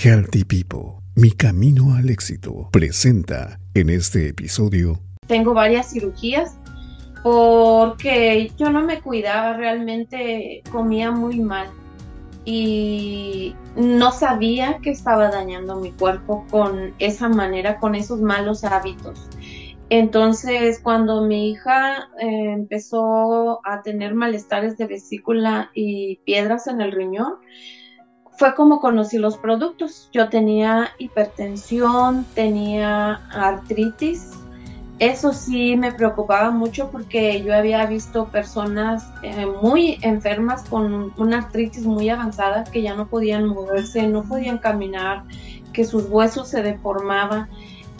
Healthy People, mi camino al éxito, presenta en este episodio. Tengo varias cirugías porque yo no me cuidaba, realmente comía muy mal y no sabía que estaba dañando mi cuerpo con esa manera, con esos malos hábitos. Entonces, cuando mi hija eh, empezó a tener malestares de vesícula y piedras en el riñón, fue como conocí los productos. Yo tenía hipertensión, tenía artritis. Eso sí me preocupaba mucho porque yo había visto personas eh, muy enfermas con una artritis muy avanzada que ya no podían moverse, no podían caminar, que sus huesos se deformaban.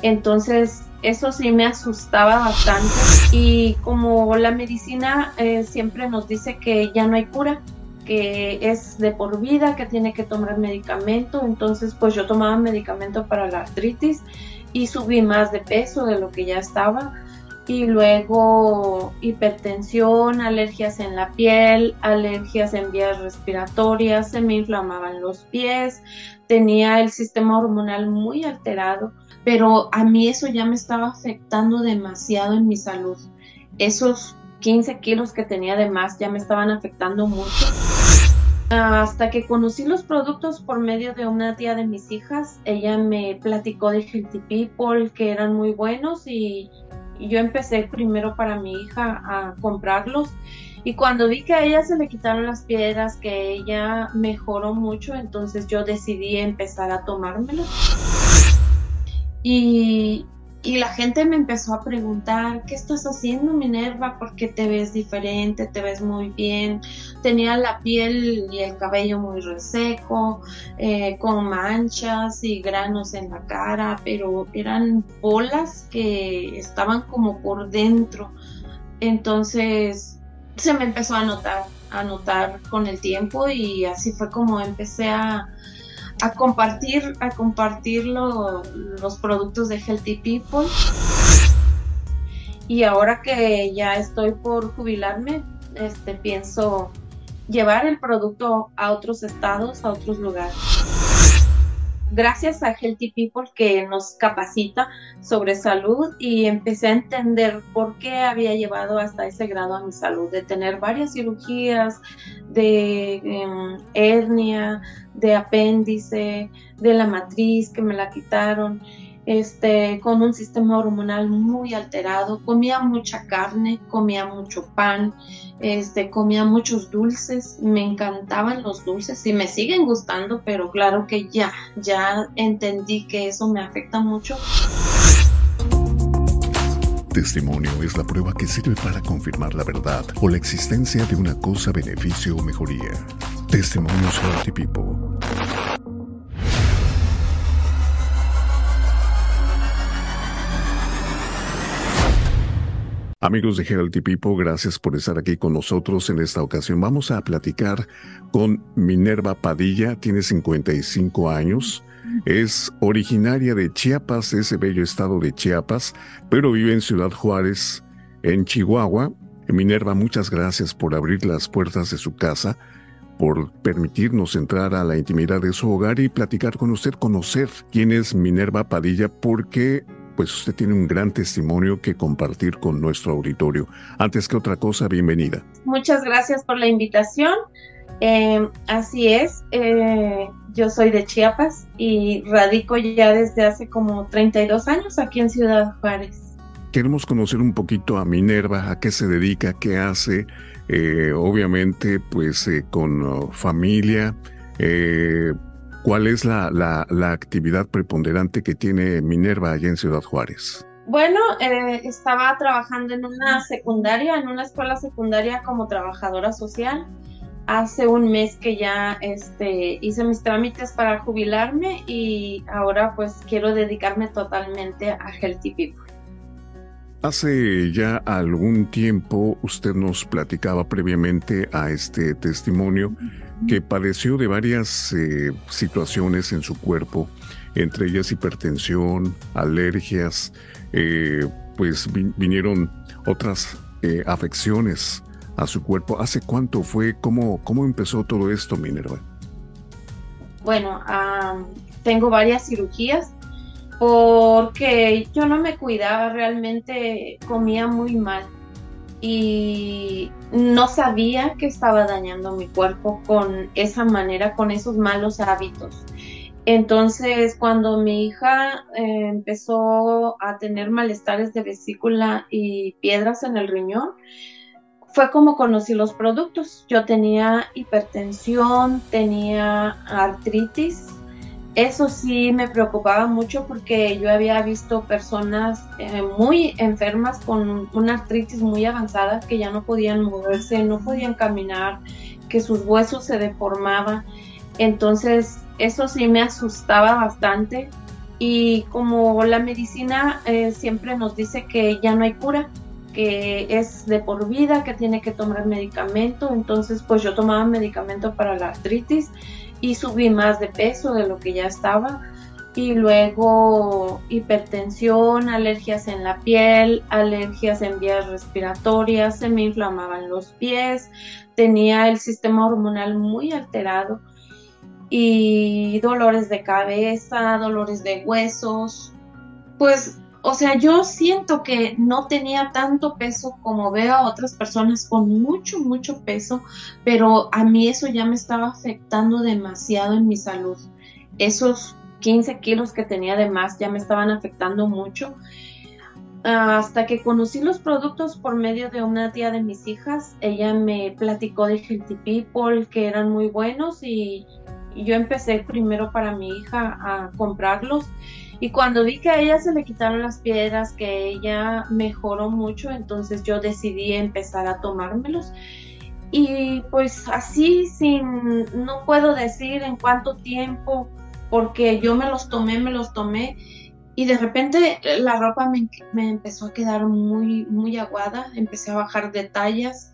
Entonces eso sí me asustaba bastante y como la medicina eh, siempre nos dice que ya no hay cura, que es de por vida, que tiene que tomar medicamento. Entonces, pues yo tomaba medicamento para la artritis y subí más de peso de lo que ya estaba. Y luego hipertensión, alergias en la piel, alergias en vías respiratorias, se me inflamaban los pies, tenía el sistema hormonal muy alterado, pero a mí eso ya me estaba afectando demasiado en mi salud. Esos 15 kilos que tenía de más ya me estaban afectando mucho. Hasta que conocí los productos por medio de una tía de mis hijas, ella me platicó de Healthy People que eran muy buenos y, yo empecé primero para mi hija a comprarlos y cuando vi que a ella se le quitaron las piedras, que ella mejoró mucho, entonces yo decidí empezar a tomármelos. Y, y la gente me empezó a preguntar, ¿qué estás haciendo Minerva? Porque te ves diferente, te ves muy bien. Tenía la piel y el cabello muy reseco, eh, con manchas y granos en la cara, pero eran bolas que estaban como por dentro. Entonces se me empezó a notar, a notar con el tiempo y así fue como empecé a a compartir, a compartir los productos de Healthy People. Y ahora que ya estoy por jubilarme, este, pienso llevar el producto a otros estados, a otros lugares gracias a Healthy People que nos capacita sobre salud y empecé a entender por qué había llevado hasta ese grado a mi salud, de tener varias cirugías, de em, hernia, de apéndice, de la matriz que me la quitaron, este, con un sistema hormonal muy alterado, comía mucha carne, comía mucho pan, este, comía muchos dulces, me encantaban los dulces y me siguen gustando, pero claro que ya, ya entendí que eso me afecta mucho. Testimonio es la prueba que sirve para confirmar la verdad o la existencia de una cosa, beneficio o mejoría. Testimonios Healthy People. Amigos de Healthy People, gracias por estar aquí con nosotros en esta ocasión. Vamos a platicar con Minerva Padilla, tiene 55 años, es originaria de Chiapas, ese bello estado de Chiapas, pero vive en Ciudad Juárez, en Chihuahua. Minerva, muchas gracias por abrir las puertas de su casa, por permitirnos entrar a la intimidad de su hogar y platicar con usted, conocer quién es Minerva Padilla, porque pues usted tiene un gran testimonio que compartir con nuestro auditorio. Antes que otra cosa, bienvenida. Muchas gracias por la invitación. Eh, así es, eh, yo soy de Chiapas y radico ya desde hace como 32 años aquí en Ciudad Juárez. Queremos conocer un poquito a Minerva, a qué se dedica, qué hace, eh, obviamente pues con oh, familia, ¿Cuál es la, la, actividad preponderante que tiene Minerva allá en Ciudad Juárez? Bueno, eh, estaba trabajando en una secundaria, en una escuela secundaria como trabajadora social. Hace un mes que ya este, hice mis trámites para jubilarme y ahora pues quiero dedicarme totalmente a Healthy People. Hace ya algún tiempo usted nos platicaba previamente a este testimonio que padeció de varias eh, situaciones en su cuerpo, entre ellas hipertensión, alergias, eh, pues vinieron otras eh, afecciones a su cuerpo. ¿Hace cuánto fue? ¿Cómo, cómo empezó todo esto, Minerva? bueno, tengo varias cirugías porque yo no me cuidaba, realmente comía muy mal y no sabía que estaba dañando mi cuerpo con esa manera, con esos malos hábitos. Entonces, cuando mi hija eh, empezó a tener malestares de vesícula y piedras en el riñón, fue como conocí los productos. Yo tenía hipertensión, tenía artritis. Eso sí me preocupaba mucho porque yo había visto personas eh, muy enfermas con una artritis muy avanzada que ya no podían moverse, no podían caminar, que sus huesos se deformaban. Entonces, eso sí me asustaba bastante. Y como la medicina eh, siempre nos dice que ya no hay cura, que es de por vida, que tiene que tomar medicamento. Entonces, pues yo tomaba medicamento para la artritis y subí más de peso de lo que ya estaba. Y luego hipertensión, alergias en la piel, alergias en vías respiratorias, se me inflamaban los pies, tenía el sistema hormonal muy alterado y dolores de cabeza, dolores de huesos. Pues o sea, yo siento que no tenía tanto peso como veo a otras personas con mucho, mucho peso, pero a mí eso ya me estaba afectando demasiado en mi salud. Esos 15 kilos que tenía de más ya me estaban afectando mucho. Hasta que conocí los productos por medio de una tía de mis hijas, ella me platicó de Healthy People que eran muy buenos y yo empecé primero para mi hija a comprarlos y cuando vi que a ella se le quitaron las piedras, que ella mejoró mucho, entonces yo decidí empezar a tomármelos. Y pues así, sin, no puedo decir en cuánto tiempo, porque yo me los tomé, me los tomé. Y de repente la ropa me, empezó a quedar muy, muy aguada, empecé a bajar de tallas.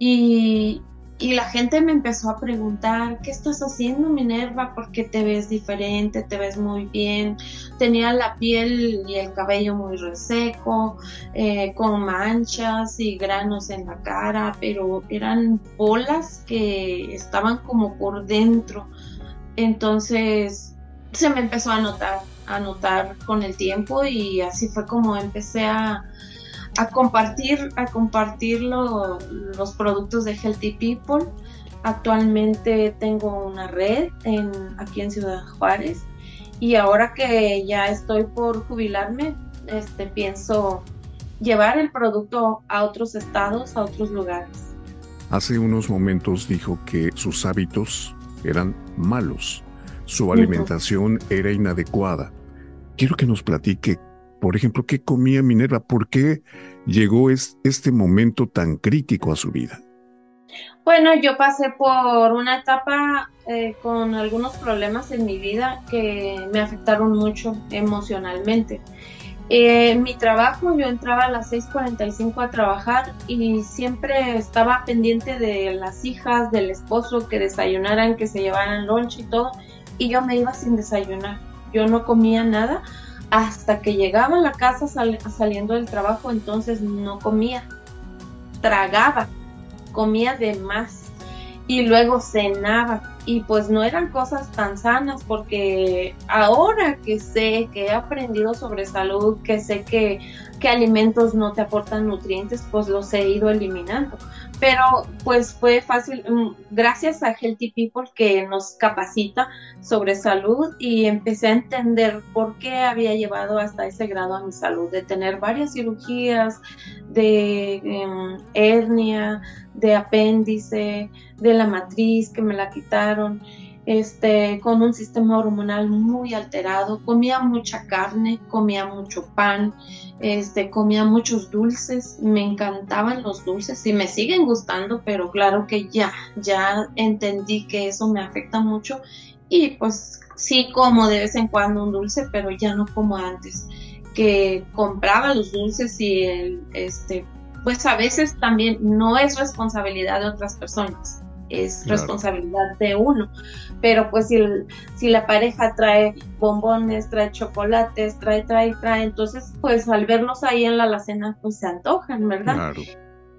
Y, y la gente me empezó a preguntar, ¿qué estás haciendo Minerva? Porque te ves diferente, te ves muy bien. Tenía la piel y el cabello muy reseco, eh, con manchas y granos en la cara, pero eran bolas que estaban como por dentro. Entonces se me empezó a notar, a notar con el tiempo y así fue como empecé a a compartir, a compartir los productos de Healthy People. Actualmente tengo una red en, aquí en Ciudad Juárez y ahora que ya estoy por jubilarme, este, pienso llevar el producto a otros estados, a otros lugares. Hace unos momentos dijo que sus hábitos eran malos, su alimentación era inadecuada. Quiero que nos platique por ejemplo, ¿qué comía Minerva? ¿Por qué llegó este momento tan crítico a su vida? Bueno, yo pasé por una etapa eh, con algunos problemas en mi vida que me afectaron mucho emocionalmente. Eh, mi trabajo, yo entraba a las 6.45 a trabajar y siempre estaba pendiente de las hijas, del esposo, que desayunaran, que se llevaran lunch y todo, y yo me iba sin desayunar. Yo no comía nada hasta que llegaba a la casa saliendo del trabajo, entonces no comía, tragaba, comía de más. Y luego cenaba. Y pues no eran cosas tan sanas porque ahora que sé que he aprendido sobre salud, que sé que, que alimentos no te aportan nutrientes, pues los he ido eliminando pero pues fue fácil, mm, gracias a Healthy People que nos capacita sobre salud y empecé a entender por qué había llevado hasta ese grado a mi salud, de tener varias cirugías, de em, hernia, de apéndice, de la matriz que me la quitaron este, con un sistema hormonal muy alterado, comía mucha carne, comía mucho pan, este, comía muchos dulces, me encantaban los dulces y me siguen gustando, pero claro que ya, ya entendí que eso me afecta mucho y pues sí como de vez en cuando un dulce, pero ya no como antes, que compraba los dulces y el, este, pues a veces también no es responsabilidad de otras personas es responsabilidad de uno. Pero pues si, si la pareja trae bombones, trae chocolates, trae, trae, trae, entonces pues al verlos ahí en la alacena pues se antojan, ¿verdad?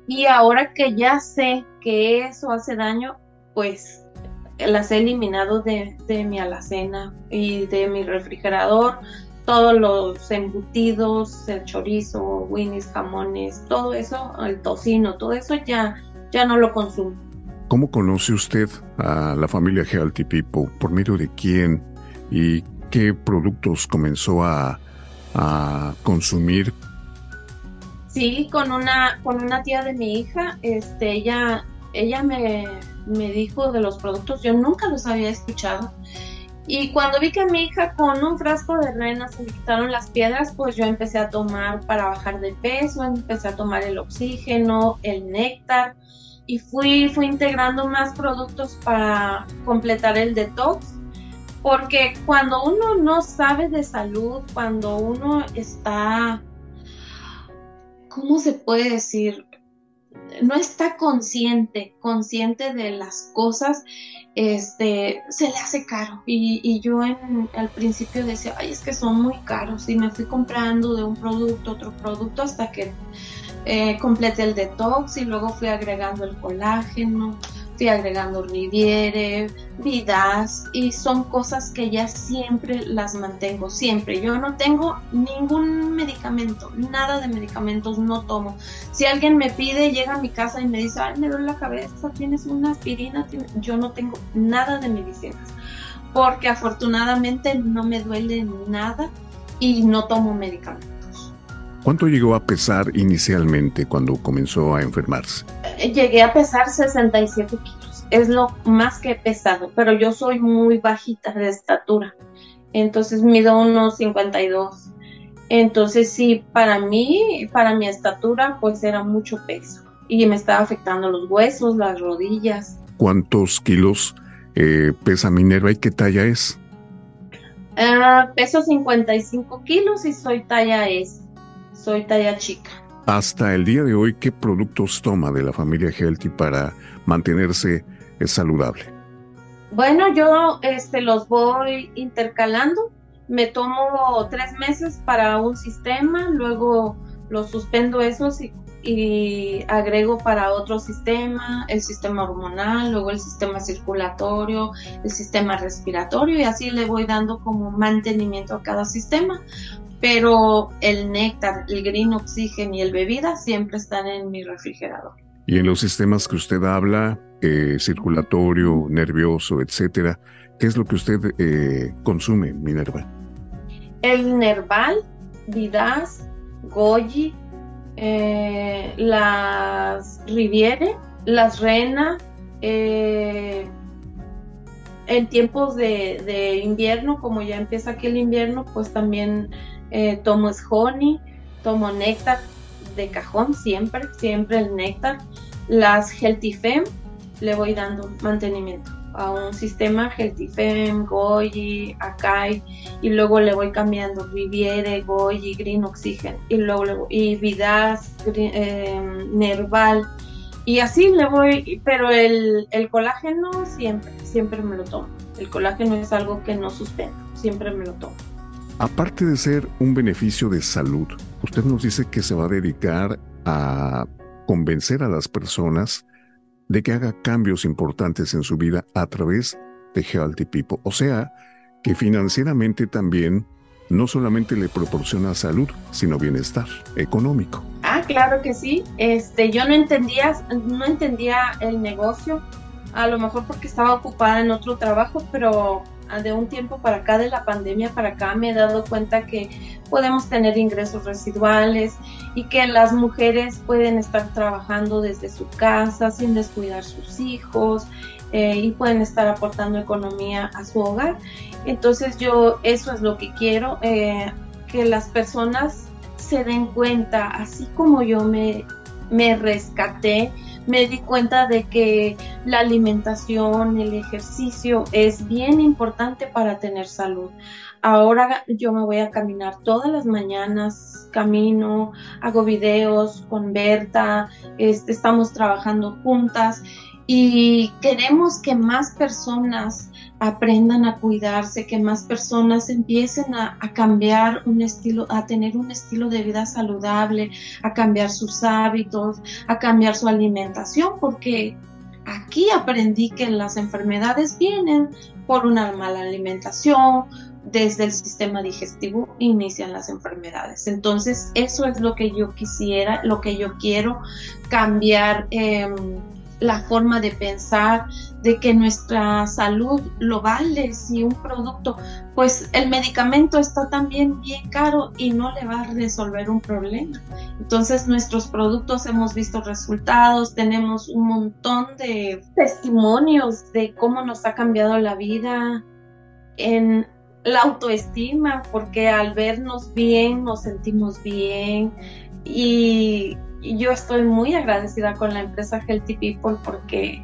Y ahora que ya sé que eso hace daño, pues las he eliminado de, de mi alacena y de mi refrigerador todos los embutidos, el chorizo, winnies, jamones, todo eso, el tocino, todo eso ya, ya no lo consumo. ¿Cómo conoce usted a la familia Healthy People? ¿Por medio de quién? ¿Y qué productos comenzó a, a consumir? Sí, con una, con una tía de mi hija, este, ella, ella me, me dijo de los productos, yo nunca los había escuchado y cuando vi que a mi hija con un frasco de rena se le quitaron las piedras, pues yo empecé a tomar para bajar de peso, empecé a tomar el oxígeno, el néctar y fui, fui integrando más productos para completar el detox. Porque cuando uno no sabe de salud, cuando uno está, ¿cómo se puede decir? No está consciente, consciente de las cosas, este, se le hace caro. Y, yo en, al principio decía, ay, es que son muy caros. Y me fui comprando de un producto, otro producto, hasta que eh, completé el detox y luego fui agregando el colágeno, fui agregando Riviere, Vidas y son cosas que ya siempre las mantengo, siempre. Yo no tengo ningún medicamento, nada de medicamentos no tomo. Si alguien me pide, llega a mi casa y me dice, ay, me duele la cabeza, tienes una aspirina, yo no tengo nada de medicinas, porque afortunadamente no me duele nada y no tomo medicamentos. ¿Cuánto llegó a pesar inicialmente cuando comenzó a enfermarse? llegué a pesar 67 kilos. Es lo más que he pesado, pero yo soy muy bajita de estatura. Entonces mido unos 52. Entonces sí, para mí, para mi estatura, pues era mucho peso. Y me estaba afectando los huesos, las rodillas. ¿Cuántos kilos eh, pesa Minerva y qué talla es? Uh, peso 55 kilos y soy talla S. Soy talla chica. Hasta el día de hoy, ¿qué productos toma de la familia Healthy para mantenerse eh, saludable? Bueno, yo este, los voy intercalando. Me tomo tres meses para un sistema, luego los suspendo esos y, y agrego para otro sistema, el sistema hormonal, luego el sistema circulatorio, el sistema respiratorio y así le voy dando como mantenimiento a cada sistema pero el néctar, el green oxígeno y el bebida siempre están en mi refrigerador. Y en los sistemas que usted habla, eh, circulatorio, nervioso, etcétera, ¿qué es lo que usted eh, consume, Minerva? El Nerval, Vidas, Goji, eh, las Riviere, las Rena, en tiempos de, de, invierno, como ya empieza aquí el invierno, pues también eh, tomo honey, tomo néctar de cajón siempre, siempre el néctar. Las Healthy Fem le voy dando mantenimiento a un sistema Healthy Fem, Goyi, Akai y luego le voy cambiando Riviere, Goyi, Green Oxygen y luego y Vidas, em, Nerval y así le voy, pero el, el colágeno siempre, siempre me lo tomo. El colágeno es algo que no suspendo, siempre me lo tomo. Aparte de ser un beneficio de salud, usted nos dice que se va a dedicar a convencer a las personas de que haga cambios importantes en su vida a través de Healthy People. O sea, que financieramente también no solamente le proporciona salud, sino bienestar económico. Ah, claro que sí. Este, yo no entendía, no entendía el negocio, a lo mejor porque estaba ocupada en otro trabajo, pero de un tiempo para acá, de la pandemia para acá, me he dado cuenta que podemos tener ingresos residuales y que las mujeres pueden estar trabajando desde su casa sin descuidar sus hijos eh, y pueden estar aportando economía a su hogar. Entonces yo eso es lo que quiero, eh, que las personas se den cuenta, así como yo me, me rescaté, me di cuenta de que la alimentación, el ejercicio es bien importante para tener salud. Ahora yo me voy a caminar todas las mañanas, camino, hago videos con Berta, este, estamos trabajando juntas y queremos que más personas aprendan a cuidarse, que más personas empiecen a, cambiar un estilo, a tener un estilo de vida saludable, a cambiar sus hábitos, a cambiar su alimentación, porque aquí aprendí que las enfermedades vienen por una mala alimentación, desde el sistema digestivo inician las enfermedades. Entonces, eso es lo que yo quisiera, lo que yo quiero cambiar. Em, la forma de pensar de que nuestra salud lo vale si un producto, pues el medicamento está también bien caro y no le va a resolver un problema. Entonces nuestros productos hemos visto resultados, tenemos un montón de testimonios de cómo nos ha cambiado la vida en la autoestima, porque al vernos bien nos sentimos bien y yo estoy muy agradecida con la empresa Healthy People porque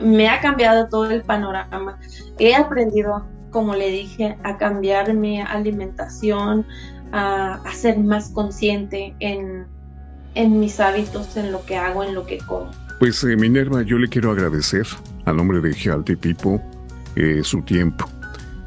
me ha cambiado todo el panorama. He aprendido, como le dije, a cambiar mi alimentación, a, ser más consciente en, mis hábitos, en lo que hago, en lo que como. Pues eh, Minerva, yo le quiero agradecer a nombre de Healthy People eh, su tiempo.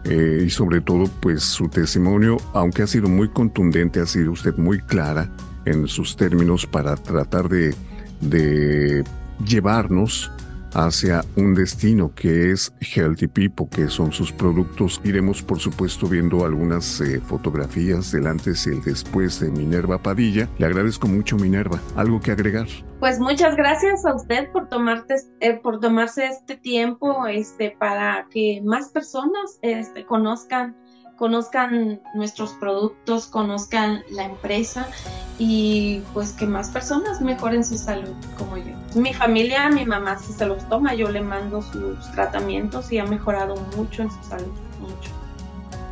Eh, y sobre todo pues su testimonio, aunque ha sido muy contundente, ha sido usted muy clara en sus términos para tratar de, de llevarnos hacia un destino que es Healthy People, que son sus productos. Iremos, por supuesto, viendo algunas eh, fotografías del antes y el después de Minerva Padilla. Le agradezco mucho, Minerva. ¿Algo que agregar? Pues muchas gracias a usted por, tomarte, eh, por tomarse este tiempo este, para que más personas este, conozcan conozcan nuestros productos, conozcan la empresa y pues que más personas mejoren su salud como yo. Mi familia, mi mamá si se los toma, yo le mando sus tratamientos y ha mejorado mucho en su salud, mucho.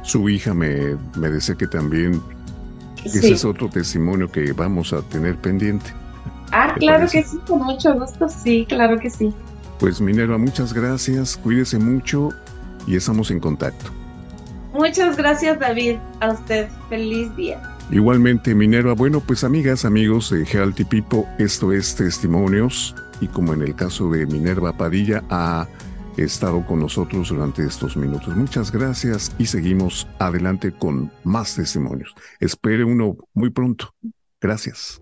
Su hija me, me dice que también ese es otro testimonio que vamos a tener pendiente. Ah, claro que sí, con mucho gusto, sí, claro que sí. Pues Minerva, muchas gracias, cuídese mucho y estamos en contacto. Muchas gracias David, a usted. Feliz día. Igualmente Minerva, bueno pues amigas, amigos de Healthy People, esto es Testimonios y como en el caso de Minerva Padilla ha estado con nosotros durante estos minutos. Muchas gracias y seguimos adelante con más testimonios. Espere uno muy pronto. Gracias.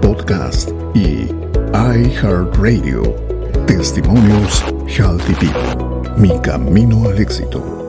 Podcast y iHeartRadio. Testimonios Healthy People. Mi camino al éxito.